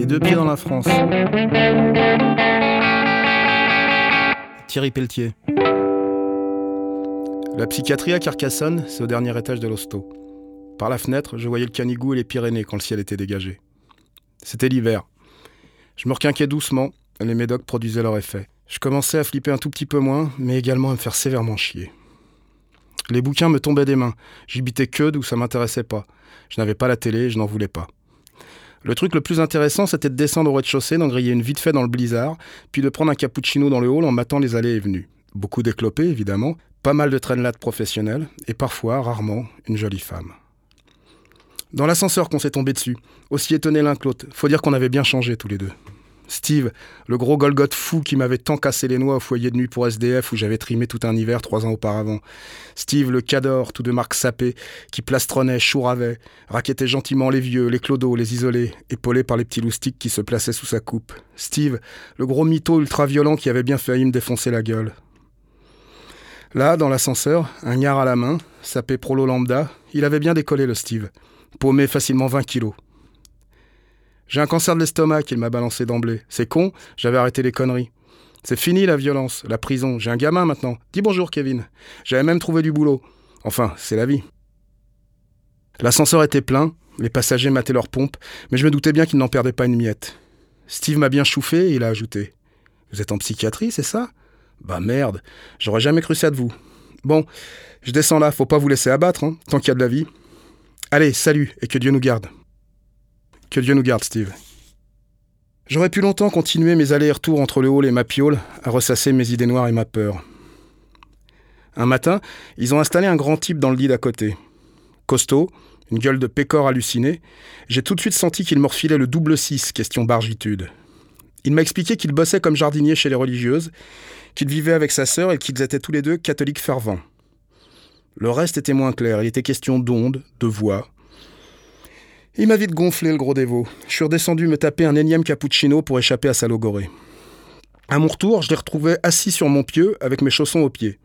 Les deux pieds dans la France. Thierry Pelletier. La psychiatrie à Carcassonne, c'est au dernier étage de l'hosto. Par la fenêtre, je voyais le Canigou et les Pyrénées quand le ciel était dégagé. C'était l'hiver. Je me requinquais doucement, les médocs produisaient leur effet. Je commençais à flipper un tout petit peu moins, mais également à me faire sévèrement chier. Les bouquins me tombaient des mains. J'habitais que d'où ça m'intéressait pas. Je n'avais pas la télé, je n'en voulais pas. Le truc le plus intéressant, c'était de descendre au rez-de-chaussée, d'en griller une vite fait dans le blizzard, puis de prendre un cappuccino dans le hall en matant les allées et venues. Beaucoup d'éclopés, évidemment, pas mal de traînelades professionnelles, et parfois, rarement, une jolie femme. Dans l'ascenseur qu'on s'est tombé dessus, aussi étonnés l'un que l'autre, faut dire qu'on avait bien changé tous les deux. Steve, le gros Golgoth fou qui m'avait tant cassé les noix au foyer de nuit pour SDF où j'avais trimé tout un hiver trois ans auparavant. Steve, le cador, tout de marque sapé, qui plastronnait, chouravait, raquettait gentiment les vieux, les clodos, les isolés, épaulé par les petits loustiques qui se plaçaient sous sa coupe. Steve, le gros mytho ultra-violent qui avait bien failli me défoncer la gueule. Là, dans l'ascenseur, un gnard à la main, sapé prolo lambda, il avait bien décollé le Steve. Paumé facilement 20 kilos. J'ai un cancer de l'estomac, il m'a balancé d'emblée. C'est con, j'avais arrêté les conneries. C'est fini la violence, la prison. J'ai un gamin maintenant. Dis bonjour, Kevin. J'avais même trouvé du boulot. Enfin, c'est la vie. L'ascenseur était plein, les passagers mataient leurs pompes, mais je me doutais bien qu'ils n'en perdaient pas une miette. Steve m'a bien chauffé et il a ajouté Vous êtes en psychiatrie, c'est ça? Bah merde, j'aurais jamais cru ça de vous. Bon, je descends là, faut pas vous laisser abattre, hein, tant qu'il y a de la vie. Allez, salut, et que Dieu nous garde. Que Dieu nous garde, Steve. J'aurais pu longtemps continuer mes allers-retours entre le hall et ma piole, à ressasser mes idées noires et ma peur. Un matin, ils ont installé un grand type dans le lit d'à côté. Costaud, une gueule de pécor halluciné, j'ai tout de suite senti qu'il me refilait le double 6, question bargitude. Il m'a expliqué qu'il bossait comme jardinier chez les religieuses, qu'il vivait avec sa sœur et qu'ils étaient tous les deux catholiques fervents. Le reste était moins clair, il était question d'ondes, de voix, il m'a vite gonflé le gros dévot. Je suis redescendu me taper un énième cappuccino pour échapper à sa logorée. À mon retour, je l'ai retrouvé assis sur mon pieu avec mes chaussons aux pieds.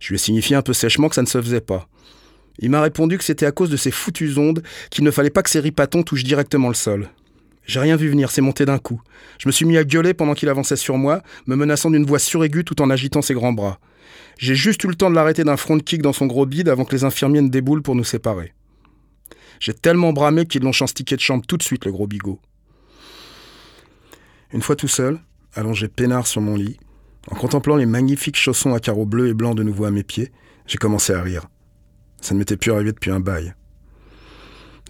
Je lui ai signifié un peu sèchement que ça ne se faisait pas. Il m'a répondu que c'était à cause de ces foutues ondes qu'il ne fallait pas que ces ripatons touchent directement le sol. J'ai rien vu venir, c'est monté d'un coup. Je me suis mis à gueuler pendant qu'il avançait sur moi, me menaçant d'une voix suraiguë tout en agitant ses grands bras. J'ai juste eu le temps de l'arrêter d'un front kick dans son gros bide avant que les infirmiers ne déboulent pour nous séparer. J'ai tellement bramé qu'ils l'ont chanstiqué de chambre tout de suite, le gros bigot. Une fois tout seul, allongé peinard sur mon lit, en contemplant les magnifiques chaussons à carreaux bleus et blancs de nouveau à mes pieds, j'ai commencé à rire. Ça ne m'était plus arrivé depuis un bail.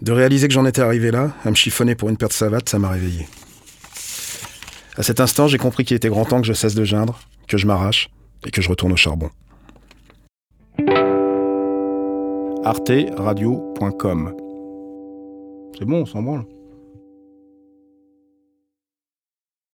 De réaliser que j'en étais arrivé là, à me chiffonner pour une paire de savates, ça m'a réveillé. À cet instant, j'ai compris qu'il était grand temps que je cesse de geindre, que je m'arrache et que je retourne au charbon. arteradio.com c'est bon, on s'en branle.